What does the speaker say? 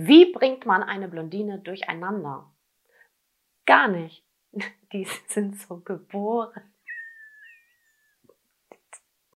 Wie bringt man eine Blondine durcheinander? Gar nicht. Die sind so geboren.